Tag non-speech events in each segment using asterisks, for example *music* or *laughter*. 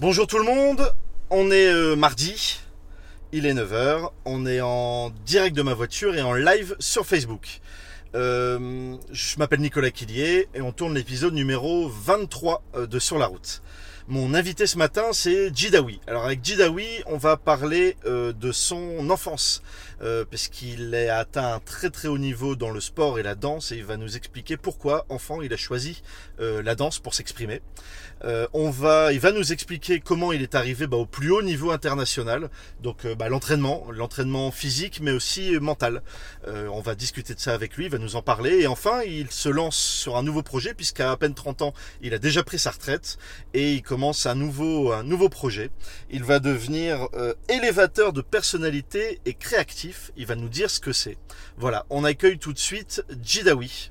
Bonjour tout le monde, on est euh, mardi, il est 9h, on est en direct de ma voiture et en live sur Facebook. Euh, je m'appelle Nicolas Quillier et on tourne l'épisode numéro 23 euh, de Sur la route. Mon invité ce matin, c'est Jidawi. Alors avec Jidawi, on va parler euh, de son enfance, euh, parce qu'il est atteint un très très haut niveau dans le sport et la danse, et il va nous expliquer pourquoi, enfant, il a choisi euh, la danse pour s'exprimer. Euh, on va, il va nous expliquer comment il est arrivé bah, au plus haut niveau international, donc bah, l'entraînement, l'entraînement physique, mais aussi mental. On va discuter de ça avec lui, il va nous en parler, et enfin, il se lance sur un nouveau projet, puisqu'à à peine 30 ans, il a déjà pris sa retraite, et il commence un nouveau, projet. Il va devenir euh, élévateur de personnalité et créatif. Il va nous dire ce que c'est. Voilà, on accueille tout de suite Jidawi.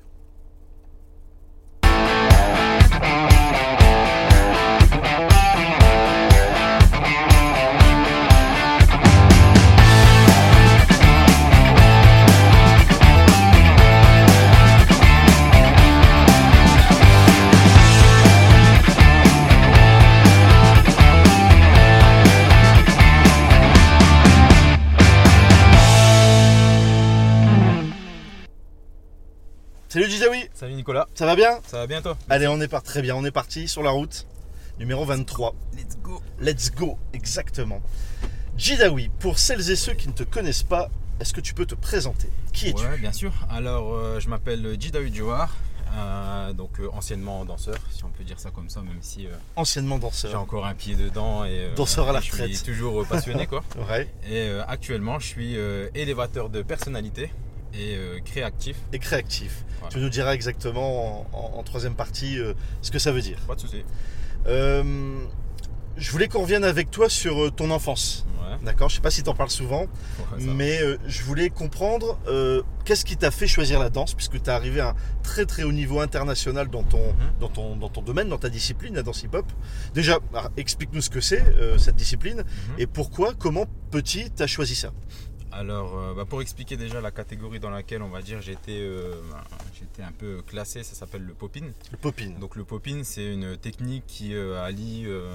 Nicolas, ça va bien ça va bien toi Allez, on est parti. Très bien, on est parti sur la route. Numéro 23. Let's go Let's go, exactement. Jidawi, pour celles et ceux qui ne te connaissent pas, est-ce que tu peux te présenter? Qui es-tu? Ouais, bien sûr. Alors, euh, je m'appelle Jidawi Djouar, euh, donc euh, anciennement danseur, si on peut dire ça comme ça, même si euh, Anciennement j'ai danseur. encore un pied dedans et euh, Danseur à la je suis retraite. toujours euh, passionné quoi. *laughs* Ouais. Et euh, actuellement, je suis euh, élévateur de personnalité et euh, créatif. Et créatif. Voilà. Tu nous diras exactement en, en- en troisième partie euh, ce que ça veut dire. Pas de souci. Euh, je voulais qu'on revienne avec toi sur ton enfance. Ouais. D'accord Je sais pas si tu en parles souvent, ouais, mais je voulais comprendre qu'est-ce qui t'a fait choisir la danse, puisque tu es arrivé à un très très haut niveau international dans ton, Mhm. dans ton, dans ton domaine, dans ta discipline, la danse hip-hop. Déjà, alors, explique-nous ce que c'est, cette discipline, Mhm. et pourquoi, comment petit, tu as choisi ça? Alors, euh, bah, pour expliquer déjà la catégorie dans laquelle on va dire j'étais euh, bah, j'étais un peu classé, ça s'appelle le popping. Le popping. Donc le popping, c'est une technique qui euh, allie, euh,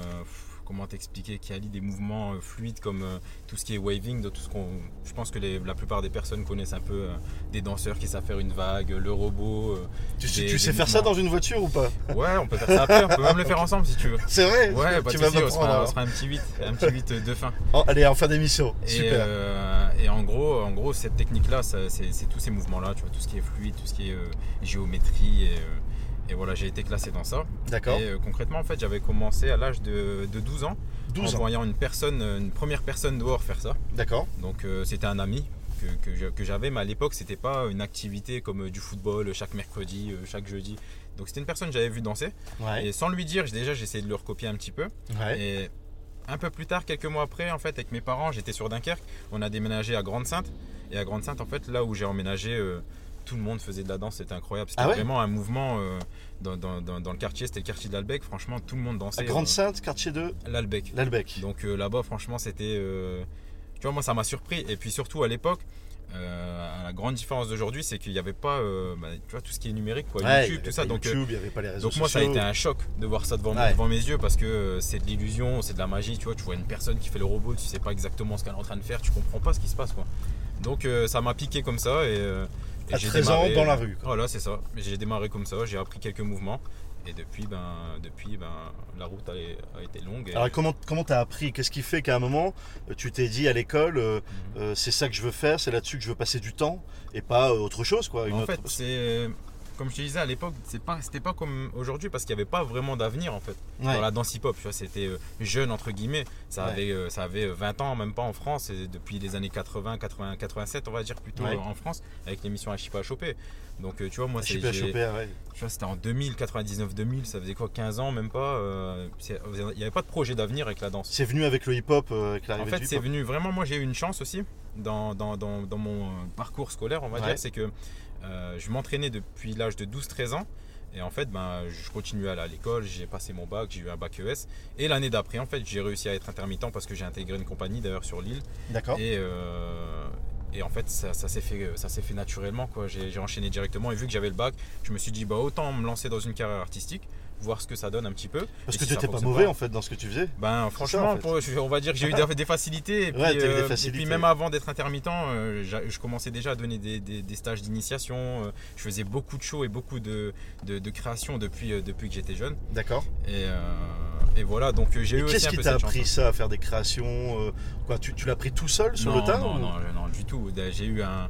comment t'expliquer, qui allie des mouvements euh, fluides comme euh, tout ce qui est waving, de tout ce qu'on, je pense que les- la plupart des personnes connaissent un peu euh, des danseurs qui savent faire une vague, le robot. tu des- tu sais faire ça dans une voiture ou pas? Ouais, on peut faire ça après, on peut même le faire ensemble si tu veux. C'est vrai? Ouais, tu de vas souci, on, se m'apprendre. fera, on alors. se fera un petit 8, un petit 8 de fin. Oh, allez, en fin d'émission. Et, Super. euh, et en gros, en gros, cette technique-là, c'est c'est tous ces mouvements-là, tu vois, tout ce qui est fluide, tout ce qui est euh, géométrie. Et, euh, et voilà, j'ai été classé dans ça. D'accord. Et euh, concrètement, en fait, j'avais commencé à l'âge de, de 12 ans, 12 en ans. voyant une personne, une première personne dehors faire ça. D'accord. Donc euh, c'était un ami que, que j'avais, mais à l'époque, c'était pas une activité comme euh, du football chaque mercredi, euh, chaque jeudi. Donc c'était une personne que j'avais vu danser. Ouais. Et sans lui dire, déjà, j'ai essayé de le recopier un petit peu. Ouais. Et un peu plus tard, quelques mois après, en fait, avec mes parents, j'étais sur Dunkerque. On a déménagé à Grande-Sainte. Et à Grande-Sainte, en fait, là où j'ai emménagé, euh, tout le monde faisait de la danse. C'était incroyable. C'était Ah ouais vraiment un mouvement euh, dans, dans- dans- dans le quartier. C'était le quartier de l'Albec. Franchement, tout le monde dansait. À Grande-Sainte, quartier de euh, L'Albec. l'Albec. Donc euh, là-bas, franchement, c'était. euh, tu vois, moi, ça m'a surpris. Et puis surtout, à l'époque, euh, la grande différence d'aujourd'hui, c'est qu'il n'y avait pas euh, bah, tu vois, tout ce qui est numérique, quoi, Ouais, YouTube, tout ça. Donc, euh, YouTube, il n'y avait pas les réseaux donc moi ça a été un choc de voir ça devant, Ouais. devant mes yeux parce que euh, c'est de l'illusion, c'est de la magie, tu vois, tu vois une personne qui fait le robot, tu sais pas exactement ce qu'elle est en train de faire, tu comprends pas ce qui se passe quoi. Donc euh, ça m'a piqué comme ça et, euh, et À j'ai 13 ans, démarré, dans la rue, quoi. Voilà c'est ça, j'ai démarré comme ça, j'ai appris quelques mouvements et depuis ben depuis ben la route a, a été longue. Et, Alors comment comment t'as appris? Qu'est-ce qui fait qu'à un moment euh, tu t'es dit à l'école euh, Mhm. euh, c'est ça que je veux faire, c'est là-dessus que je veux passer du temps et pas autre chose quoi. une en autre- fait c'est comme je te disais à l'époque, c'est pas, c'était pas comme aujourd'hui parce qu'il n'y avait pas vraiment d'avenir en fait. Ouais. dans la danse hip-hop. C'était euh, jeune entre guillemets. Ça Ouais. avait, euh, ça avait 20 ans, même pas en France, et depuis les années 80, 80, 87, on va dire plutôt Ouais. euh, en France, avec l'émission Achipa à choper. Donc euh, tu vois, moi, c'est, tu vois, c'était en 2000, 99, 2000, ça faisait quoi, 15 ans, même pas. euh, Il n'y avait pas de projet d'avenir avec la danse. C'est venu avec le hip-hop, euh, avec En fait, c'est venu vraiment. Moi, j'ai eu une chance aussi dans, dans, dans, dans mon euh, parcours scolaire, on va Ouais. dire. C'est que euh, je m'entraînais depuis l'âge de 12-13 ans. Et en fait, ben, je continuais à aller à l'école, j'ai passé mon bac, j'ai eu un bac ES. Et l'année d'après, en fait, j'ai réussi à être intermittent parce que j'ai intégré une compagnie d'ailleurs sur l'île. D'accord. Et, euh, et en fait, ça, ça s'est fait, ça s'est fait naturellement. quoi. J'ai j'ai enchaîné directement. Et vu que j'avais le bac, je me suis dit, bah, autant me lancer dans une carrière artistique voir ce que ça donne un petit peu. Parce Et que si tu n'étais pas mauvais pas- en fait dans ce que tu faisais. Ben franchement, en fait. on va dire que j'ai eu des, facilités. Et puis, Ouais, t'as eu des euh, et facilités. puis même avant d'être intermittent, euh, je commençais déjà à donner des, des- des stages d'initiation. euh, je faisais beaucoup de shows et beaucoup de, de, de créations depuis, euh, depuis que j'étais jeune. D'accord. Et, euh, et voilà, donc euh, j'ai eu aussi qu'est-ce qui t'a chance. appris ça à faire des créations euh, Quoi, tu, tu l'as pris tout seul sur non, le tas non, ou- non, non, du tout. J'ai eu un.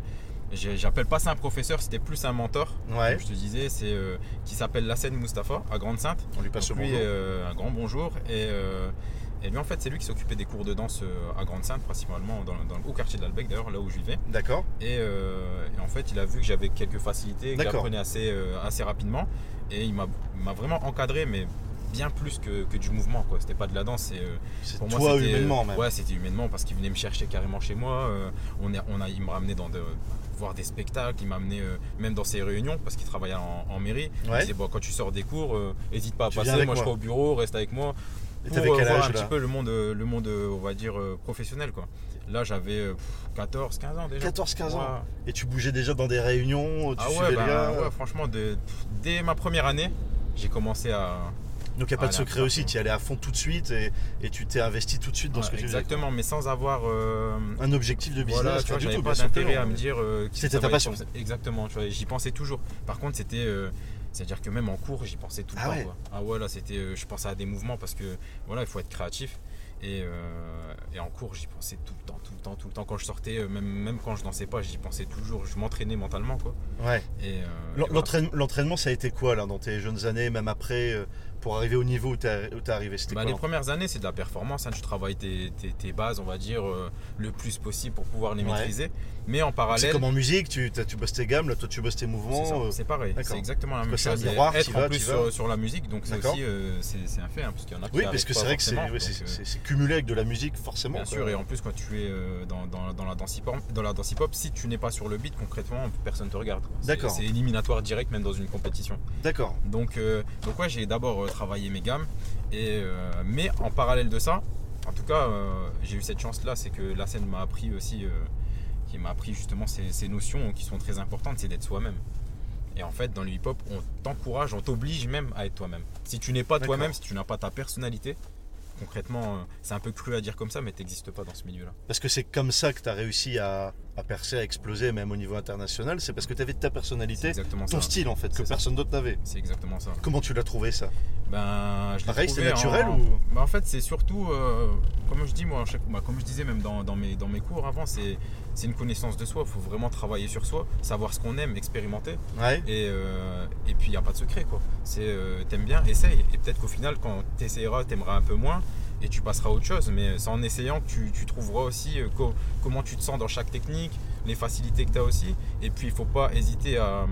J'appelle pas ça un professeur, c'était plus un mentor. Ouais. Comme je te disais, c'est euh, qui s'appelle Lassène Moustapha à Grande Sainte. On lui passe Donc le lui, bonjour. euh, un grand bonjour. Et, euh, et lui, en fait, c'est lui qui s'occupait des cours de danse à Grande Sainte, principalement dans, dans- au quartier d'Albec, d'ailleurs, là où je vivais. D'accord. Et, et en fait, il a vu que j'avais quelques facilités, que j'apprenais assez, assez rapidement. Et il m'a il m'a vraiment encadré, mais bien plus que, que du mouvement. quoi. C'était pas de la danse, c'est. euh, pour moi, toi c'était- humainement même. Ouais, c'était humainement parce qu'il venait me chercher carrément chez moi. euh, on est, on a, il me ramenait dans de, voir des spectacles, il m'a amené euh, même dans ses réunions parce qu'il travaillait en, en mairie. Il Ouais. disait bon, quand tu sors des cours, euh, hésite pas à Tu passer. avec Moi, je moi. serai au bureau, reste avec moi. Et Pour euh, quel voir âge un là petit peu le monde, euh, le monde, euh, on va dire euh, professionnel quoi. Là, j'avais euh, pff, 14, 15 ans déjà. 14-15 ans. Ouais. Et tu bougeais déjà dans des réunions, tu Ah ouais, gars. ouais, franchement, de- dès ma première année, j'ai commencé à. Donc il n'y a pas de secret aussi, tu y allais à fond tout de suite et, et tu t'es investi tout de suite dans ce que tu faisais. exactement, mais sans avoir. euh, Un objectif de business, Voilà, tu vois, du j'avais tout, pas d'intérêt à me dire. euh, que C'était ta passion. Exactement, tu vois, j'y pensais toujours. Par contre, c'était. euh, C'est-à-dire que même en cours, j'y pensais tout le Ah temps. ouais. quoi. Ah ouais, là, c'était. euh, je pensais à des mouvements parce que, voilà, il faut être créatif. Et, euh, et en cours, j'y pensais tout le temps, tout le temps, tout le temps. Quand je sortais, même, même quand je dansais pas, j'y pensais toujours. Je m'entraînais mentalement, quoi. Ouais. Et, euh, et L'en- voilà. l'entraîne- L'entraînement, ça a été quoi là dans tes jeunes années, même après, pour arriver au niveau où où t'es arrivé C'était Bah, quoi les premières années, c'est de la performance. hein. Tu travailles tes, tes- tes bases, on va dire, euh, le plus possible pour pouvoir les Ouais. maîtriser. Mais en C'est parallèle. comme en musique, tu, tu bosses tes gammes, là toi tu bosses tes C'est mouvements. euh, C'est pareil, d'accord. c'est exactement la même Quoi, c'est un chose. Miroir, être vas, en plus sur, sur la musique, donc c'est D'accord. aussi euh, c'est c'est un fait, hein, parce qu'il y en a qui Oui, parce que c'est vrai que c'est c'est- euh, c'est- c'est cumulé avec de la musique, forcément. Bien quoi. sûr, et en plus quand tu es euh, dans, dans- dans la danse hip-hop, dans la danse hip-hop, si tu n'es pas sur le beat, concrètement, personne te regarde. C'est- D'accord. C'est éliminatoire direct, même dans une compétition. D'accord. Donc, euh, donc ouais, j'ai d'abord euh, travaillé mes gammes, et, euh, mais en parallèle de ça, en tout cas, euh, j'ai eu cette chance-là, c'est que la scène m'a appris aussi, euh, qui m'a appris justement ces, ces notions qui sont très importantes, c'est d'être soi-même. Et en fait, dans le hip-hop, on t'encourage, on t'oblige même à être toi-même. Si tu n'es pas toi-même, si tu n'as pas ta personnalité, concrètement, euh, c'est un peu cru à dire comme ça, mais t'existes pas dans ce milieu-là. Parce que c'est comme ça que tu as réussi à, à percer, à exploser, même au niveau international. C'est parce que tu avais ta C'est personnalité, exactement ton ça. style en fait, que C'est ça. personne d'autre n'avait. C'est exactement ça. Comment tu l'as trouvé ça? Ben, je Pareil, trouvé naturel en- ou Bah, en fait, c'est surtout, euh, comme je dis moi, chaque- bah, comme je disais même dans, dans mes, dans mes cours avant, c'est c'est une connaissance de soi. Il faut vraiment travailler sur soi, savoir ce qu'on aime, expérimenter. Ouais. Et, euh, et puis il n'y a pas de secret quoi. C'est euh, t'aimes bien, essaye. Et peut-être qu'au final, quand tu essayeras, t'aimeras un peu moins et tu passeras à autre chose. Mais c'est en essayant que tu, trouveras aussi euh, co- comment tu te sens dans chaque technique, les facilités que tu as aussi. Et puis il faut pas hésiter à,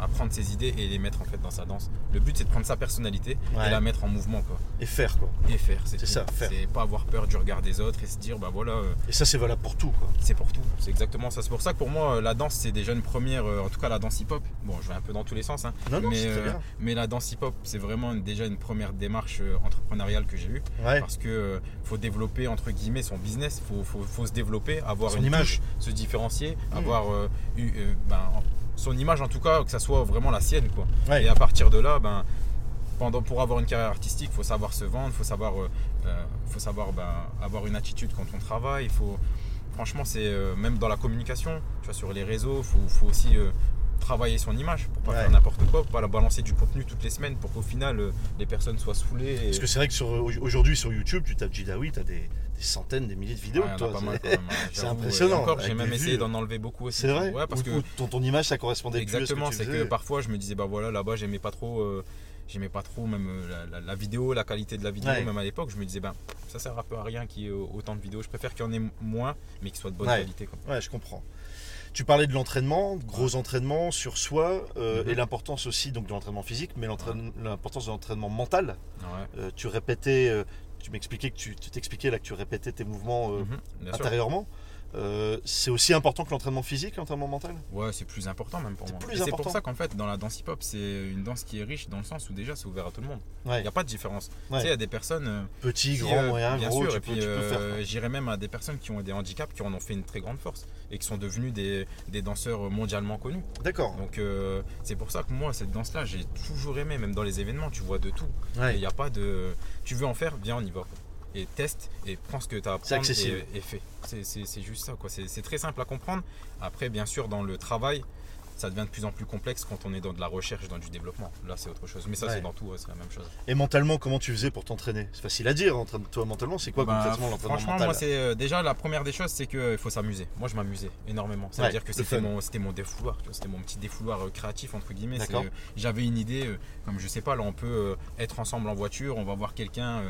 à prendre ses idées et les mettre en fait dans sa danse. Le but c'est de prendre sa personnalité Ouais. et la mettre en mouvement quoi. Et faire quoi. Et faire. C'est ça, faire. C'est pas avoir peur du regard des autres et se dire bah voilà. euh, Et ça, c'est valable pour tout quoi. c'est pour tout, c'est exactement ça. C'est pour ça que pour moi, euh, la danse, c'est déjà une première, euh, en tout cas la danse hip-hop. Bon, je vais un peu dans tous les sens, hein, Non, non, mais, euh, bien. mais la danse hip-hop, c'est vraiment une- déjà une première démarche entrepreneuriale que j'ai eue. Ouais. Parce que faut développer, entre guillemets, son business, faut, faut, faut se développer, avoir Son une image. touche, se différencier, Mm. avoir eu, ben, en- son image, en tout cas, que ça soit vraiment la sienne. Quoi. Ouais. Et à partir de là, ben, pendant, pour avoir une carrière artistique, il faut savoir se vendre, il faut savoir, euh, euh, faut savoir ben, avoir une attitude quand on travaille. Faut, franchement, c'est euh, même dans la communication, tu vois, sur les réseaux, il faut, faut aussi travailler son image pour pas Ouais. faire n'importe quoi, pour pas la balancer du contenu toutes les semaines pour qu'au final euh, les personnes soient saoulées. Et... Parce que c'est vrai que sur, aujourd'hui sur YouTube, tu tapes Jidawi, tu as des, des centaines, des milliers de vidéos Ouais, de toi. c'est- *laughs* hein, impressionnant, et Encore, j'ai même essayé d'en enlever beaucoup aussi. C'est vrai Ouais, parce Ou- que ton, ton image, ça correspondait Exactement, c'est que parfois je me disais bah voilà là-bas j'aimais pas trop euh, j'aimais pas trop même euh, la, la- la vidéo, la qualité de la vidéo, Ouais. même à l'époque je me disais ben ça sert un peu à rien qu'il y ait autant de vidéos, je préfère qu'il y en ait moins mais qu'ils soient de bonne Ouais. qualité quoi. Ouais, je comprends. Tu parlais de l'entraînement, gros entraînement sur soi, euh, Mhm. et l'importance aussi donc de l'entraînement physique, mais l'importance de l'entraînement mental. Ouais. Euh, tu répétais, euh, tu m'expliquais que tu t'expliquais là que tu répétais tes mouvements Mhm, sûr. Euh, c'est aussi important que l'entraînement physique, l'entraînement mental? Ouais, c'est plus important même pour moi. c'est pour ça qu'en fait dans la danse hip-hop c'est une danse qui est riche dans le sens où déjà c'est ouvert à tout le monde. Il Ouais. n'y a pas de différence. Ouais. Tu sais, il y a des personnes euh, Petit, qui, grand, euh, moyen, bien gros, sûr, tu et peux, puis euh, j'irais même à des personnes qui ont des handicaps qui en ont fait une très grande force. et qui sont devenus des, des danseurs mondialement connus. D'accord. Donc c'est pour ça que moi cette danse là j'ai toujours aimé, même dans les événements tu vois de tout. Il Ouais. n'y a pas de. Tu veux en faire, viens on y va. Et teste et prends ce que tu as à apprendre et, et fais. C'est- juste ça quoi. C'est très simple à comprendre. Après bien sûr dans le travail ça devient de plus en plus complexe quand on est dans de la recherche, dans du développement. Là c'est autre chose. Mais ça Ouais. c'est dans tout, c'est la même chose. Et mentalement, comment tu faisais pour t'entraîner? C'est facile à dire. Entraîne-toi mentalement. C'est quoi Bah, concrètement l'entraînement Franchement, mental moi, c'est euh, déjà la première des choses, c'est qu'il faut s'amuser. Moi, je m'amusais énormément. Ça veut Ouais, dire que c'était mon, c'était mon défouloir. C'était mon petit défouloir euh, créatif entre guillemets. Euh, J'avais une idée, euh, comme je sais pas, là, on peut euh, être ensemble en voiture, on va voir quelqu'un.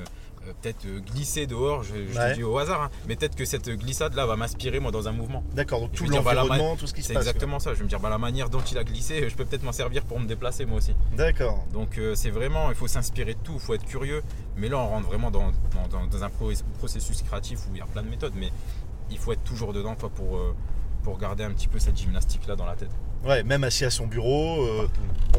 Euh, peut-être euh, glisser dehors, je, je Ouais. te dis au hasard, hein, mais peut-être que cette glissade là va m'inspirer moi dans un mouvement. D'accord. Donc tout bah, l'environnement, tout ce qui se C'est passe. exactement ça. Je vais me dire, bah, la manière dont il a glissé, je peux peut-être m'en servir pour me déplacer moi aussi. D'accord. Donc euh, c'est vraiment, il faut s'inspirer de tout, il faut être curieux. Mais là, on rentre vraiment dans, dans- un pro- processus créatif où il y a plein de méthodes, mais il faut être toujours dedans quoi, pour, euh, pour garder un petit peu cette gymnastique-là dans la tête. Ouais. Même assis à son bureau, euh,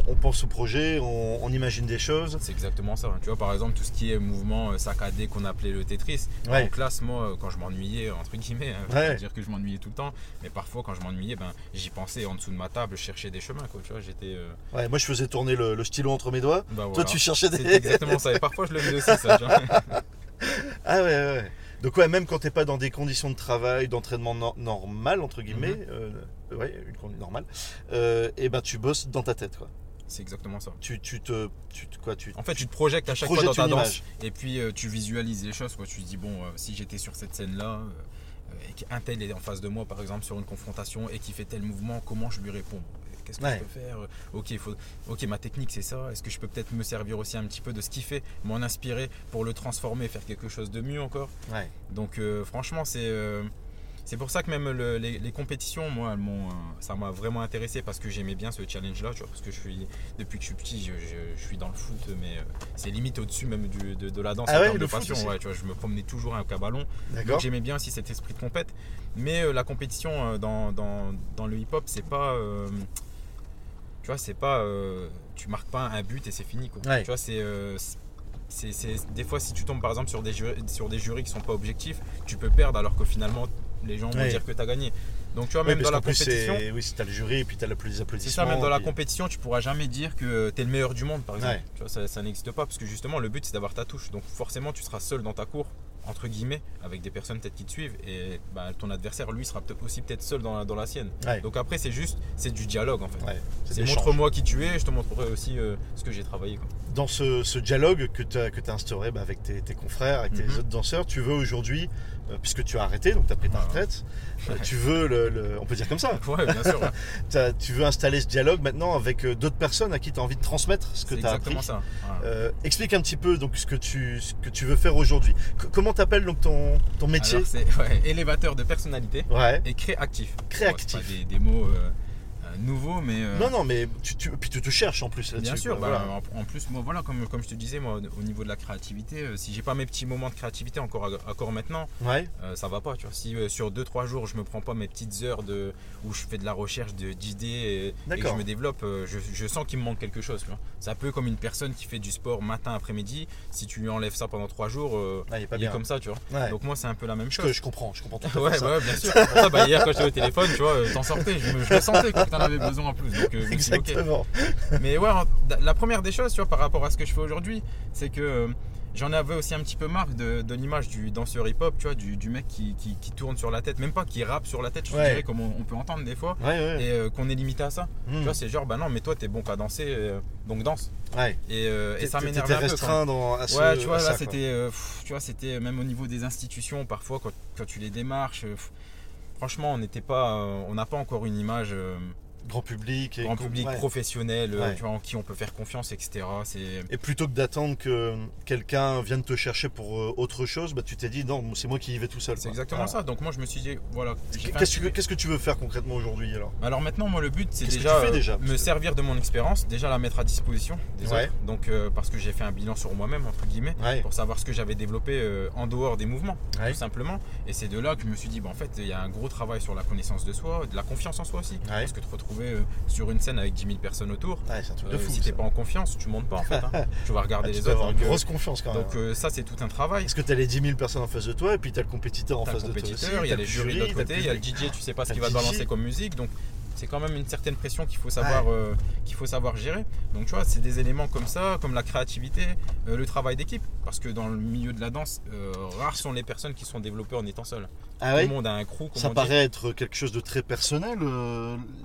on, on pense au projet, on, on imagine des choses. C'est exactement ça. Tu vois, par exemple, tout ce qui est mouvement euh, saccadé qu'on appelait le Tetris. Ouais. En classe, moi, euh, quand je m'ennuyais, entre guillemets, hein, je Ouais. veux dire que je m'ennuyais tout le temps, mais parfois, quand je m'ennuyais, ben, j'y pensais en dessous de ma table, je cherchais des chemins. Quoi, tu vois, j'étais. euh, Ouais. Moi, je faisais tourner le, le stylo entre mes doigts. bah, Toi, voilà. tu cherchais C'est des. *laughs* exactement ça. Et parfois, je le faisais aussi, ça. *laughs* Ah ouais, ouais, ouais. Donc ouais, même quand t'es pas dans des conditions de travail, d'entraînement no- normal entre guillemets, Mhm. euh, ouais, une condition normale, euh, et ben tu bosses dans ta tête quoi. C'est exactement ça. Tu, tu te, tu quoi, tu. En fait, tu te projettes à chaque fois dans ta danse et puis euh, tu visualises les choses. Quoi. Tu te dis, bon, euh, si j'étais sur cette scène-là euh, euh, et qu'un tel est en face de moi, par exemple, sur une confrontation et qui fait tel mouvement, comment je lui réponds? Qu'est-ce que Ouais. je peux faire? Ok, faut... ok, ma technique c'est ça. Est-ce que je peux peut-être me servir aussi un petit peu de ce qu'il fait, m'en inspirer pour le transformer, faire quelque chose de mieux encore? Ouais. Donc, euh, franchement, c'est. euh, c'est pour ça que même le- les, les compétitions, moi, euh, ça m'a vraiment intéressé parce que j'aimais bien ce challenge-là, parce que je suis, depuis que je suis petit, je, je- je suis dans le foot, mais euh, c'est limite au-dessus même du- de, de la danse Ah en ouais, termes de passion. aussi Ouais, tu vois, je me promenais toujours avec un ballon, donc j'aimais bien aussi cet esprit de compète. Mais euh, la compétition dans, dans, dans le hip-hop, c'est pas, euh, tu vois, c'est pas, euh, tu marques pas un but et c'est fini, quoi. Ouais. Tu vois, c'est c'est, c'est- des fois si tu tombes par exemple sur des jurys, sur des jurys qui sont pas objectifs, tu peux perdre alors que finalement les gens vont Ouais. dire que tu as gagné. Donc tu vois même dans la compétition, c'est- oui, si t'as le jury et puis t'as plus les c'est applaudissements. ça même dans la puis- compétition, tu pourras jamais dire que tu es le meilleur du monde par exemple. Ouais. Tu vois ça, ça n'existe pas parce que justement le but c'est d'avoir ta touche. Donc forcément tu seras seul dans ta cour entre guillemets avec des personnes peut-être qui te suivent et bah, ton adversaire lui sera aussi peut-être seul dans la, dans la sienne. Ouais. Donc après c'est juste c'est du dialogue en fait. C'est C'est montre-moi qui tu es, je te montrerai aussi euh, ce que j'ai travaillé. quoi. Dans ce, ce dialogue que tu as, as instauré bah, avec tes, tes confrères, avec tes Mhm. autres danseurs, tu veux aujourd'hui, euh, puisque tu as arrêté, donc tu as pris ta Ah ouais. retraite, euh, tu veux, le, le- on peut dire comme ça, *laughs* Ouais bien sûr. ouais. *laughs* Tu veux installer ce dialogue maintenant avec euh, d'autres personnes à qui tu as envie de transmettre ce que tu as exactement appris. ça. Euh, explique un petit peu donc ce que tu, ce que tu veux faire aujourd'hui. Comment t'appelles donc ton, ton métier c'est élévateur de personnalité Ouais. et créatif. Créatif. Des, des mots nouveaux, mais. euh, Non, non, mais tu, tu, puis tu te cherches en plus là-dessus. Bien sûr, quoi, bah, voilà. en, en plus, moi, voilà, comme, comme je te disais, moi, au niveau de la créativité, euh, si j'ai pas mes petits moments de créativité encore, encore maintenant, Ouais, euh, ça va pas. Tu vois. Si euh, sur 2-3 jours, je me prends pas mes petites heures de, où je fais de la recherche de- d'idées et, et que je me développe, je, je sens qu'il me manque quelque chose. tu vois. C'est un peu comme une personne qui fait du sport matin, après-midi. Si tu lui enlèves ça pendant 3 jours, Ah, il est pas il est bien. comme ça, tu vois. Ouais. Donc moi, c'est un peu la même chose. je comprends, je comprends tout *laughs* Ouais, ça. bah ouais, bien sûr. C'est Pour ça, bah, hier, quand j'étais au téléphone, tu vois, t'en sortais. Je, me- je le sentais t'en avais besoin en plus. Donc, euh, dit. Exactement. Mais ouais, la première des choses, tu vois, par rapport à ce que je fais aujourd'hui, c'est que euh, j'en avais aussi un petit peu marre de, de l'image du danseur hip-hop, tu vois, du, du mec qui, qui- qui tourne sur la tête, même pas qui rappe sur la tête, je Ouais. dirais, comme on, on peut entendre des fois, Ouais, ouais. et euh, qu'on est limité à ça. Hmm. Tu vois, c'est genre, bah non, mais toi, t'es bon qu'à danser, euh, donc danse. Et, euh, et ça m'énerve un peu. restreint dans, à ce, Ouais, tu vois, là, c'était, tu vois, c'était même au niveau des institutions, parfois, quand, quand tu les démarches, pff, franchement, on n'était pas, on n'a pas encore une image. Euh, grand public. Et grand public ouais. professionnel, euh, Ouais. tu vois, en qui on peut faire confiance, etc. C'est Et plutôt que d'attendre que quelqu'un vienne te chercher pour euh, autre chose, bah, tu t'es dit non, c'est moi qui y vais tout seul. c'est exactement Voilà. ça. Donc moi je me suis dit voilà. Qu'est-ce que, tu veux faire concrètement aujourd'hui alors? Alors maintenant moi le but c'est que déjà, euh, déjà? Parce me servir de mon expérience, déjà la mettre à disposition des Ouais. autres. Donc euh, parce que j'ai fait un bilan sur moi-même entre guillemets pour savoir ce que j'avais développé euh, en dehors des mouvements tout simplement. Et c'est de là que je me suis dit bah, en fait il y a un gros travail sur la connaissance de soi, de la confiance en soi aussi. Parce que te retrouver retrouver euh, sur une scène avec 10 000 personnes autour. Ouais, c'est un truc de Euh, fou. si t'es pas en confiance, tu montes pas en fait. hein. *laughs* tu vas regarder Ah, tu les autres. avoir Donc, une grosse confiance quand même. donc, euh, ça, c'est tout un travail. Parce que t'as les 10 000 personnes en face de toi et puis t'as le compétiteur en face de toi. il y a les le jurys de l'autre côté, il y a le. DJ, tu sais pas ce qu'il va DJ. balancer comme musique, donc c'est quand même une certaine pression qu'il faut savoir euh, qu'il faut savoir gérer. Donc tu vois, c'est des éléments comme ça, comme la créativité, euh, le travail d'équipe, parce que dans le milieu de la danse, euh, rares sont les personnes qui sont développées en étant seules. Ah Tout le monde a un crew, Ça paraît être quelque chose de très personnel,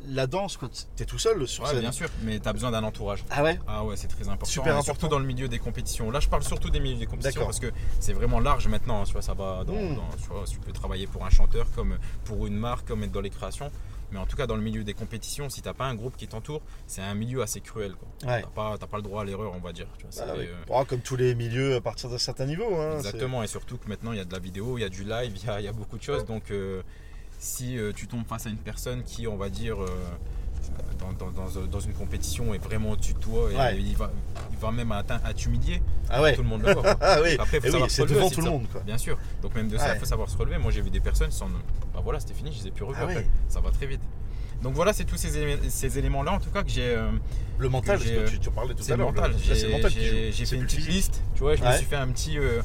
la danse, quoi. T'es tout seul sur Ouais, scène. bien sûr, mais tu as besoin d'un entourage. Ah ouais Ah ouais, c'est très important. Super important. Surtout dans le milieu des compétitions. Là, je parle surtout des milieux des compétitions parce que c'est vraiment large maintenant. hein, Tu vois, ça va dans, Mm. dans- tu, vois, tu peux travailler pour un chanteur, comme pour une marque, comme être dans les créations. Mais en tout cas, dans le milieu des compétitions, si t'as pas un groupe qui t'entoure, c'est un milieu assez cruel. Quoi. Ouais. T'as pas, t'as pas le droit à l'erreur, on va dire. Tu vois, Ah oui. euh, comme tous les milieux à partir d'un certain niveau. Hein, Exactement, et surtout que maintenant il y a de la vidéo, il y a du live, il y a, il y a beaucoup de choses. Donc euh, si euh, tu tombes face à une personne qui, on va dire, dans, dans- une compétition est vraiment au-dessus de toi, et Ouais. il, va, il va même à, à t'humilier, Ah ouais. tout le monde le voit. *laughs* Ah oui. Après, il faut Eh oui, savoir se c'est relever devant tout le monde, quoi. Bien sûr. Donc même de ça, il Ouais. faut savoir se relever. Moi j'ai vu des personnes sans... Bah voilà, c'était fini, je les ai plus revus Ah après. Ça va très vite. Donc voilà, c'est tous ces, élé- ces éléments-là en tout cas que j'ai... euh, Le mental, que parce j'ai, que tu, tu en parlais tout à l'heure. c'est le mental j'ai- fait une petite liste. Tu vois, je me suis fait un petit, euh,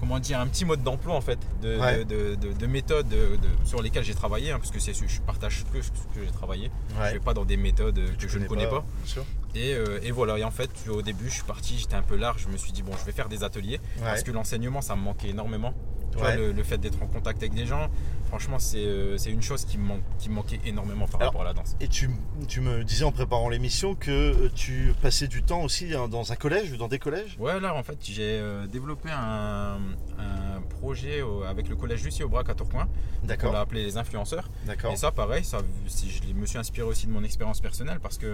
comment dire, un petit mode d'emploi en fait, de, Ouais. de, de- de méthodes de- de- sur lesquelles j'ai travaillé, hein, parce que c'est, je partage que ce que j'ai travaillé. Je Ouais. vais pas dans des méthodes que je ne connais pas. bien sûr. Et, euh, et voilà. Et en fait, au début, je suis parti, j'étais un peu large. Je me suis dit bon, je vais faire des ateliers parce que l'enseignement, ça me manquait énormément. Tu vois, Ouais. le, le fait d'être en contact avec des gens, franchement, c'est, euh, c'est une chose qui me, manque- qui me manquait énormément par Alors, rapport à la danse. Et tu, tu me disais en préparant l'émission que euh, tu passais du temps aussi hein, dans un collège ou dans des collèges? Ouais, là en fait j'ai euh, développé un, un projet avec le collège Lucie Aubrac à Tourcoing, D'accord. l'a appelé les influenceurs. D'accord. Et ça pareil, ça, je me suis inspiré aussi de mon expérience personnelle parce que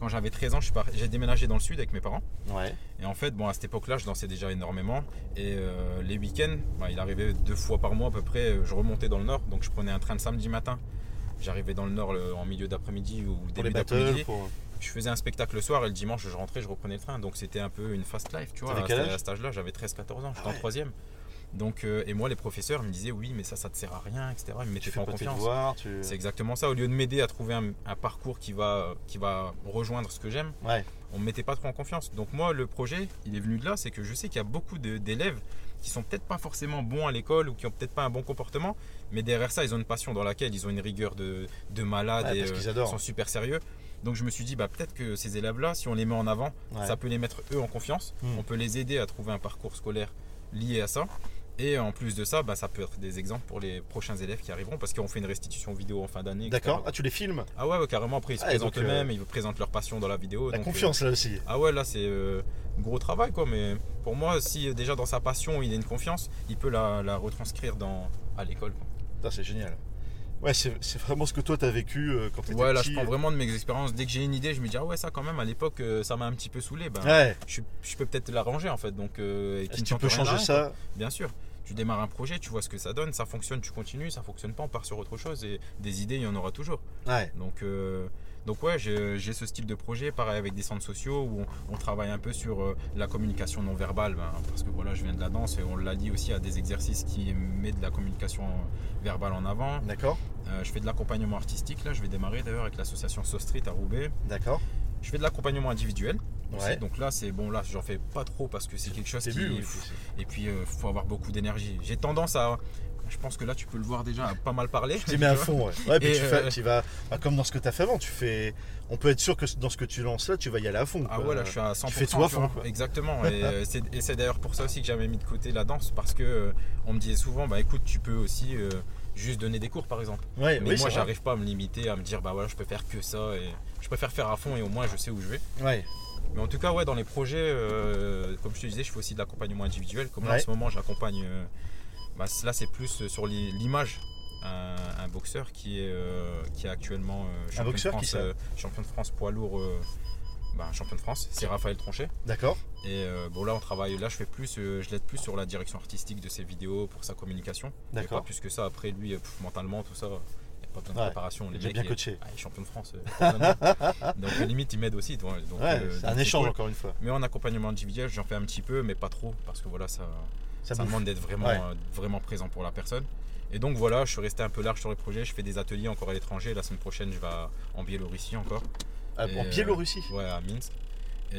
quand j'avais 13 ans, j'ai déménagé dans le sud avec mes parents. Ouais. Et en fait, bon, à cette époque-là, je dansais déjà énormément. Et euh, les week-ends, bah, il arrivait deux fois par mois à peu près, euh, je remontais dans le nord. Donc je prenais un train le samedi matin. J'arrivais dans le nord le- en milieu d'après-midi ou début d'après-midi. Pour... Je faisais un spectacle le soir et le dimanche, je rentrais, je reprenais le train. Donc c'était un peu une fast life, tu vois. À, à cet âge-là, j'avais 13-14 ans, j'étais Ah ouais. en troisième. Donc, euh, et moi, les professeurs me disaient oui, mais ça, ça te sert à rien, etc. Ils me mettaient pas en confiance. Tu... C'est exactement ça. Au lieu de m'aider à trouver un, un parcours qui va, qui va rejoindre ce que j'aime, Ouais. on me mettait pas trop en confiance. Donc moi, le projet, il est venu de là, c'est que je sais qu'il y a beaucoup d'élèves qui sont peut-être pas forcément bons à l'école ou qui ont peut-être pas un bon comportement, mais derrière ça, ils ont une passion dans laquelle ils ont une rigueur de, de malade Ouais, et euh, adorent. sont super sérieux. Donc je me suis dit, bah, peut-être que ces élèves-là, si on les met en avant, Ouais. ça peut les mettre eux en confiance. Mm. On peut les aider à trouver un parcours scolaire lié à ça. Et en plus de ça, bah, ça peut être des exemples pour les prochains élèves qui arriveront parce qu'on fait une restitution vidéo en fin d'année. D'accord. Ah, tu les filmes? Ah ouais, ouais, carrément. Après, ils se Ah, présentent euh, eux-mêmes, ils présentent leur passion dans la vidéo. La donc, euh, confiance là aussi. ah ouais, là c'est euh, gros travail quoi, mais pour moi, si euh, déjà dans sa passion il a une confiance, il peut la, la retranscrire dans, à l'école. Putain, C'est génial. Ouais, c'est vraiment ce que toi t'as vécu euh, quand t'étais Ouais, là petit. je prends vraiment de mes expériences. Dès que j'ai une idée, je me dis, ah ouais, ça quand même à l'époque euh, ça m'a un petit peu saoulé. Ben, Ouais. je, je peux peut-être l'arranger en fait. Donc, euh, et qui tu peux changer rien, ça. Bien sûr. Tu démarres un projet, tu vois ce que ça donne, ça fonctionne, tu continues, ça fonctionne pas, on part sur autre chose et des idées, il y en aura toujours. Ouais. Donc, euh, donc ouais, j'ai ce style de projet, pareil avec des centres sociaux où on, on travaille un peu sur euh, la communication non verbale, ben, parce que voilà, je viens de la danse et on l'a dit aussi à des exercices qui mettent de la communication verbale en avant. D'accord. Euh, je fais de l'accompagnement artistique, là je vais démarrer d'ailleurs avec l'association So Street à Roubaix. D'accord. Je fais de l'accompagnement individuel. Ouais. donc là c'est bon là j'en fais pas trop parce que c'est quelque chose qui vu. oui, et puis il faut avoir beaucoup d'énergie j'ai tendance à je pense que là tu peux le voir déjà à pas mal parler Tu mets à *laughs* fond, ouais. Ouais, puis tu, fais- euh, tu vas, bah, comme dans ce que tu as fait avant, tu fais. On peut être sûr que dans ce que tu lances là, tu vas y aller à fond. Ah quoi. ouais, là je suis à 100%. Tu fais tout à fond, quoi. Exactement. *laughs* Et euh, c'est et c'est d'ailleurs pour ça aussi que j'avais mis de côté la danse parce que euh, on me disait souvent, bah écoute, tu peux aussi euh, juste donner des cours par exemple. Ouais, Mais oui, moi j'arrive pas à me limiter, à me dire, bah voilà, je peux faire que ça et je préfère faire à fond et au moins je sais où je vais. Ouais. Mais en tout cas, ouais, dans les projets, euh, comme je te disais, je fais aussi de l'accompagnement individuel. Comme là, Ouais. en ce moment, j'accompagne. euh, bah, là, c'est plus sur l'i- l'image. Un, un boxeur qui est, euh, qui est actuellement euh, champion, de France, euh, champion de France poids lourd. euh, bah, champion de France, c'est Raphaël Tronchet. D'accord. Et euh, bon, là, on travaille. Là, je fais plus, euh, je l'aide plus sur la direction artistique de ses vidéos pour sa communication. D'accord. Pas plus que ça. Après, lui, euh, pff, mentalement, tout ça, pas besoin de Ouais. préparation. Les J'ai mecs, bien il- coaché. ah, il est champion de France. euh, *laughs* donc, limite, il m'aide aussi. donc, Ouais, euh, c'est un échange cool. encore une fois. Mais en accompagnement individuel, j'en fais un petit peu, mais pas trop, parce que voilà, ça, Ça, demande d'être vraiment, Ouais. euh, vraiment présent pour la personne. Et donc voilà, je suis resté un peu large sur les projets. Je fais des ateliers encore à l'étranger. La semaine prochaine, je vais en Biélorussie encore. Ah, Et, en euh, Biélorussie Ouais, à Minsk.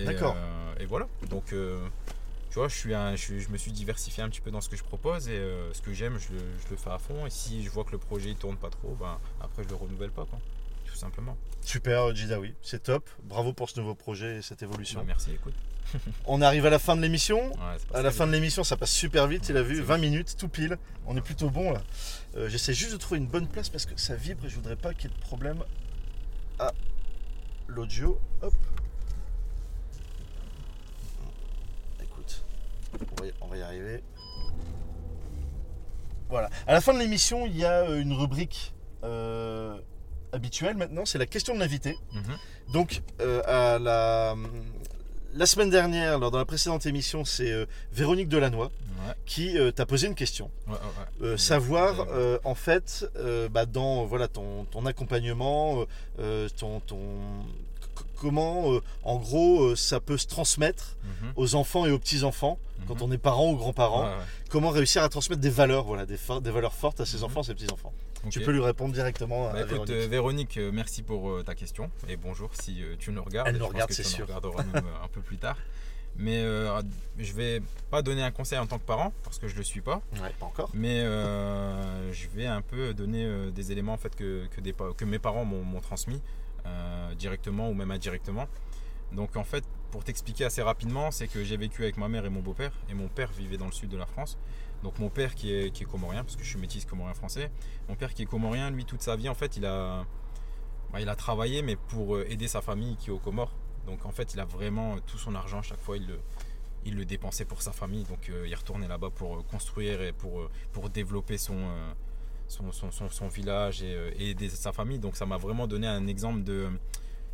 D'accord. et voilà. Donc, tu vois, je, suis un- je, je me suis diversifié un petit peu dans ce que je propose et euh, ce que j'aime, je, le- je le fais à fond. Et si je vois que le projet il tourne pas trop, ben, après je le renouvelle pas, quoi. Tout simplement. Super, Jidawi, c'est top. Bravo pour ce nouveau projet et cette évolution. merci, écoute. *laughs* On arrive à la fin de l'émission. Ouais, À la fin de l'émission, ça passe super vite, il a vu, C'est 20 minutes, tout pile. On est plutôt bon là. Euh, J'essaie juste de trouver une bonne place parce que ça vibre et je voudrais pas qu'il y ait de problème à l'audio. Hop. Écoute, on va y, on va y arriver. Voilà. À la fin de l'émission, il y a euh, une rubrique euh, habituelle maintenant, c'est la question de l'invité. Mhm. Donc, euh, à la, la semaine dernière, lors de la précédente émission, c'est euh, Véronique Delannoy Ouais, qui euh, t'a posé une question. ouais, ouais. Euh, savoir, en fait, bah, dans voilà, ton, ton accompagnement, ton, ton- comment, euh, en gros, euh, ça peut se transmettre Mhm. aux enfants et aux petits-enfants, quand Mhm. on est parent ou grands-parents. Ouais, ouais. Comment réussir à transmettre des valeurs, voilà, des, valeurs fortes à ses Mhm. enfants, ses petits-enfants. Tu peux lui répondre directement Bah, à écoute, Véronique. euh, Véronique, merci pour ta question et bonjour si tu nous regardes. Elle nous regarde, c'est sûr. même, euh, un peu plus tard. *laughs* Mais euh, je vais pas donner un conseil en tant que parent parce que je le suis pas. Ouais, pas encore. Mais euh, je vais un peu donner euh, des éléments en fait, que, que, des pa- que mes parents m'ont transmis euh, directement ou même indirectement. Donc en fait, pour t'expliquer assez rapidement, c'est que j'ai vécu avec ma mère et mon beau-père et mon père vivait dans le sud de la France. Donc mon père qui est, qui est comorien, parce que je suis métis comorien français, mon père qui est comorien, lui toute sa vie en fait il a, bah, il a travaillé mais pour aider sa famille qui est aux Comores. Donc en fait il a vraiment euh, tout son argent, chaque fois il le, il le dépensait pour sa famille. Donc euh, il retournait là-bas pour euh, construire et pour, pour développer son, euh, son, son, son- son village et, euh, et aider sa famille. Donc ça m'a vraiment donné un exemple de,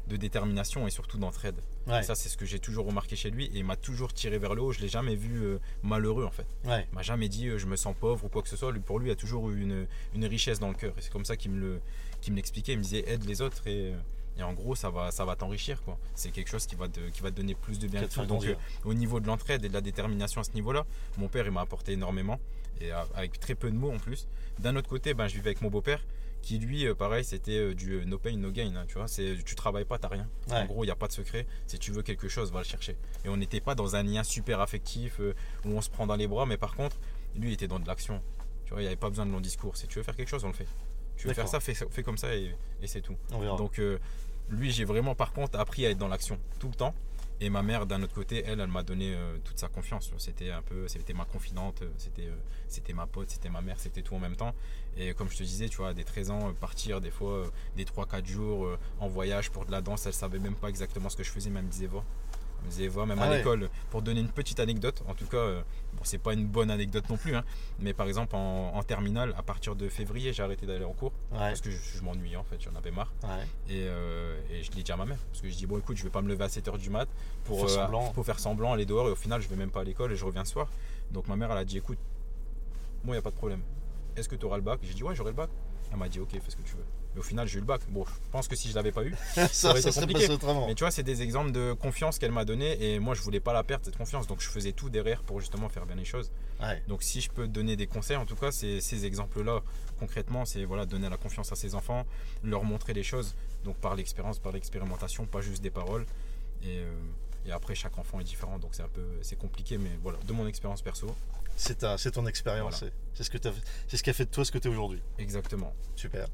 de détermination et surtout d'entraide. Ouais, ça c'est ce que j'ai toujours remarqué chez lui et il m'a toujours tiré vers le haut. Je l'ai jamais vu euh, malheureux en fait. ouais. Il m'a jamais dit euh, je me sens pauvre ou quoi que ce soit. Lui, pour lui, il a toujours eu une, une richesse dans le cœur. Et c'est comme ça qu'il me le- qu'il me l'expliquait. Il me disait aide les autres et, et en gros, ça va, ça va t'enrichir. quoi. C'est quelque chose qui va, te, qui va te donner plus de bien Donc, euh, au niveau de l'entraide et de la détermination à ce niveau-là, mon père, il m'a apporté énormément. Et euh, avec très peu de mots en plus. D'un autre côté, ben, je vivais avec mon beau-père qui lui, euh, pareil, c'était du no pain, no gain. hein, tu vois, c'est tu travailles pas, t'as rien. En gros, il n'y a pas de secret. Si tu veux quelque chose, va le chercher. Et on n'était pas dans un lien super affectif euh, où on se prend dans les bras, mais par contre, lui il était dans de l'action. Tu vois, il n'y avait pas besoin de long discours. Si tu veux faire quelque chose, on le fait. Tu veux faire ça, fais, fais comme ça et, et c'est tout. Donc, euh, lui, j'ai vraiment par contre appris à être dans l'action tout le temps. Et ma mère, d'un autre côté, elle, m'a donné euh, toute sa confiance. C'était un peu, c'était ma confidente, euh, c'était, euh, c'était ma pote, c'était ma mère, c'était tout en même temps. Et comme je te disais, tu vois, des 13 ans, partir des fois des 3-4 jours en voyage pour de la danse, elle savait même pas exactement ce que je faisais, mais elle me disait. Me disait va, même Ah à ouais. l'école. Pour donner une petite anecdote, en tout cas, euh, bon, c'est pas une bonne anecdote non plus, hein, mais par exemple en, en terminale, à partir de février, j'ai arrêté d'aller en cours Ouais, parce que je, je m'ennuyais en fait, j'en avais marre. ouais. Et, euh, et je l'ai dit à ma mère. Parce que je dis, bon, écoute, je vais pas me lever à 7h du mat pour Faire euh, semblant. pour faire semblant, aller dehors. Et au final, je vais même pas à l'école et je reviens ce soir. Donc ma mère, elle a dit, écoute, moi, il n'y a pas de problème. Est-ce que tu auras le bac? J'ai dit, ouais, j'aurai le bac. Elle m'a dit, ok, fais ce que tu veux. Mais au final, j'ai eu le bac. Bon, je pense que si je l'avais pas eu. *laughs* ça, aurait ça été serait compliqué. passé autrement. Mais tu vois, c'est des exemples de confiance qu'elle m'a donné. Et moi, je voulais pas la perdre, cette confiance. Donc je faisais tout derrière pour justement faire bien les choses. Ouais. Donc si je peux donner des conseils, en tout cas, c'est ces exemples-là, concrètement, c'est voilà, donner la confiance à ses enfants, leur montrer les choses, donc par l'expérience, par l'expérimentation, pas juste des paroles. Et, euh, et après, chaque enfant est différent, donc c'est un peu c'est compliqué, mais voilà, de mon expérience perso, C'est ta- c'est ton expérience. Voilà. c'est- ce que c'est ce qui a fait de toi ce que tu es aujourd'hui. exactement. Super.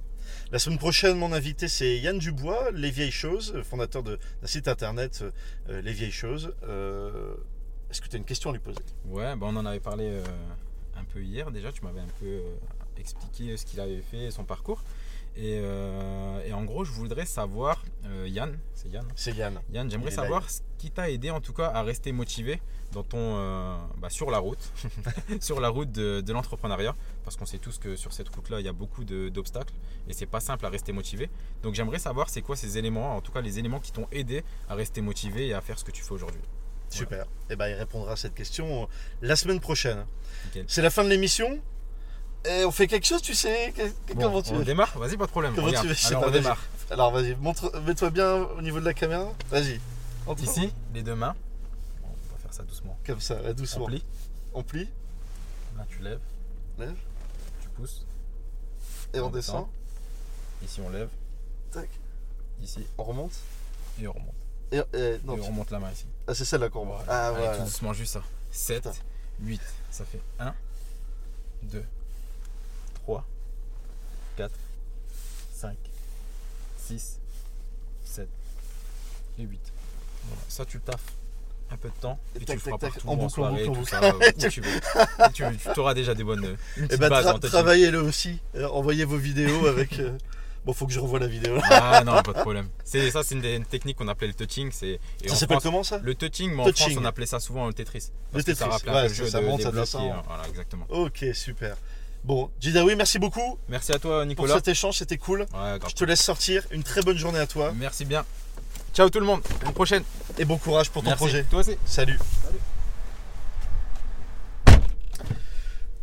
La semaine prochaine, mon invité, c'est Yann Dubois, Les Vieilles Choses, fondateur de- d'un site internet euh, Les Vieilles Choses. Euh, Est-ce que tu as une question à lui poser? Ouais, bah on en avait parlé euh, un peu hier déjà, tu m'avais un peu euh, expliqué ce qu'il avait fait, son parcours. Et, euh, et en gros, je voudrais savoir, euh, Yann, c'est Yann C'est Yann. Yann, j'aimerais savoir ce qui t'a aidé en tout cas à rester motivé dans ton, euh, bah, sur la route, *laughs* *laughs* sur la route de, de l'entrepreneuriat, parce qu'on sait tous que sur cette route-là, il y a beaucoup d'obstacles et c'est pas simple à rester motivé. Donc j'aimerais savoir c'est quoi ces éléments, en tout cas les éléments qui t'ont aidé à rester motivé et à faire ce que tu fais aujourd'hui. Super. Et ben, il répondra à cette question la semaine prochaine. C'est la fin de l'émission. Et on fait quelque chose, tu sais? Bon, Comment tu on veux? démarre? Vas-y, pas de problème. Comment Regarde. tu veux? Je sais Alors on démarre. Alors vas-y, montre, mets-toi bien au niveau de la caméra. Vas-y. Ici, les deux mains. Bon, on va faire ça doucement. Comme ça, ouais, On doucement. plie. On plie. Là, tu lèves. Lève. Tu pousses. Et on descend. Ici, on lève. Tac. Ici, On remonte. et on remonte. Et, et- non, et on tu- remonte la main ici. ah, c'est celle-là qu'on voit. Ah, Allez, voilà. tout doucement, juste ça. 7, Attends. 8. Ça fait 1, 2, 3, 4, 5, 6, 7 et 8. Voilà. Ça, tu le taffes un peu de temps Et et, tac, tu le feras tac, partout en en, soirée, tout ça, euh, où tu veux. Tu tu auras déjà des bonnes, une Et petite bah, tra- travaillez-le aussi. Euh, envoyez vos vidéos avec. euh, *laughs* Bon, faut que je revoie la vidéo. Ah non, pas de problème. C'est ça, c'est une, technique qu'on appelait le touching. C'est Ça s'appelle comment ça? Le touching, mais en Touching. France, on appelait ça souvent le Tetris. Le ça Tetris, un ouais, le ça- jeu ça de- monte, ça euh, Voilà, exactement. Ok, super. Bon, Jidawi, merci beaucoup Merci à toi, pour Nicolas. cet échange, c'était cool. Ouais. Je te laisse sortir. Une très bonne journée à toi Merci bien. Ciao tout le monde. À une prochaine. et bon courage pour ton Merci. projet. Toi aussi. Salut.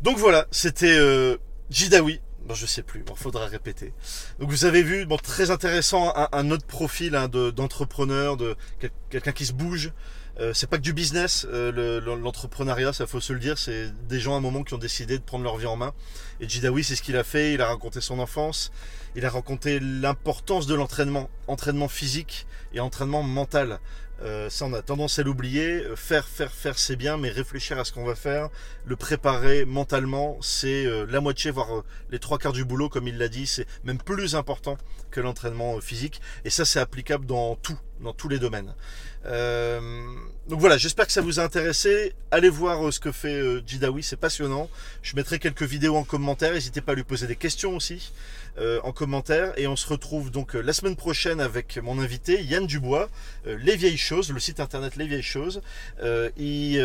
Donc voilà, c'était euh, Jidawi. Bon, je sais plus, il faudra répéter. Donc vous avez vu, bon, très intéressant, un, un autre profil hein, de- d'entrepreneur, de, quel- quelqu'un qui se bouge. Euh, c'est pas que du business, euh, le- le- l'entrepreneuriat, ça faut se le dire, c'est des gens à un moment qui ont décidé de prendre leur vie en main. Et Jidawi, c'est ce qu'il a fait, il a raconté son enfance, il a raconté l'importance de l'entraînement, entraînement physique et entraînement mental. Euh, ça, on a tendance à l'oublier. Faire, faire, faire, c'est bien, mais réfléchir à ce qu'on va faire, le préparer mentalement, c'est la moitié, voire les trois quarts du boulot, comme il l'a dit. C'est même plus important que l'entraînement physique. Et ça, c'est applicable dans tout, dans tous les domaines. Euh, donc voilà, j'espère que ça vous a intéressé. Allez voir euh, ce que fait euh, Jidawi, c'est passionnant. Je mettrai quelques vidéos en commentaire. N'hésitez pas à lui poser des questions aussi euh, en commentaire. Et on se retrouve donc euh, la semaine prochaine avec mon invité Yann Dubois, euh, Les Vieilles Choses, le site internet Les Vieilles Choses. Il,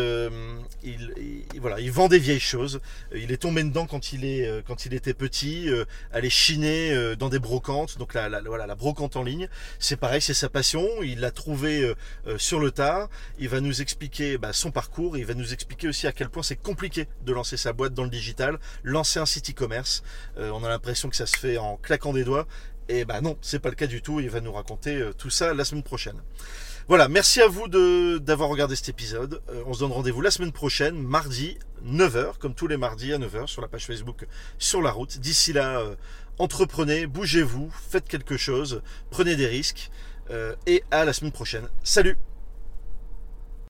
il, il- voilà, il vend des vieilles choses. Il est tombé dedans quand il est quand il était petit, aller chiner dans des brocantes. Donc la, voilà, la brocante en ligne, c'est pareil, c'est sa passion. Il l'a trouvé sur le tard. Il va nous expliquer bah, son parcours. Il va nous expliquer aussi à quel point c'est compliqué de lancer sa boîte dans le digital, lancer un site e-commerce. On a l'impression que ça se fait en claquant des doigts. Et bah non, c'est pas le cas du tout. Il va nous raconter euh, tout ça la semaine prochaine. Voilà, merci à vous d'avoir regardé cet épisode. Euh, on se donne rendez-vous la semaine prochaine, mardi 9h, comme tous les mardis à 9h sur la page Facebook Sur la route. D'ici là, euh, entreprenez, bougez-vous, faites quelque chose, prenez des risques. et à la semaine prochaine. Salut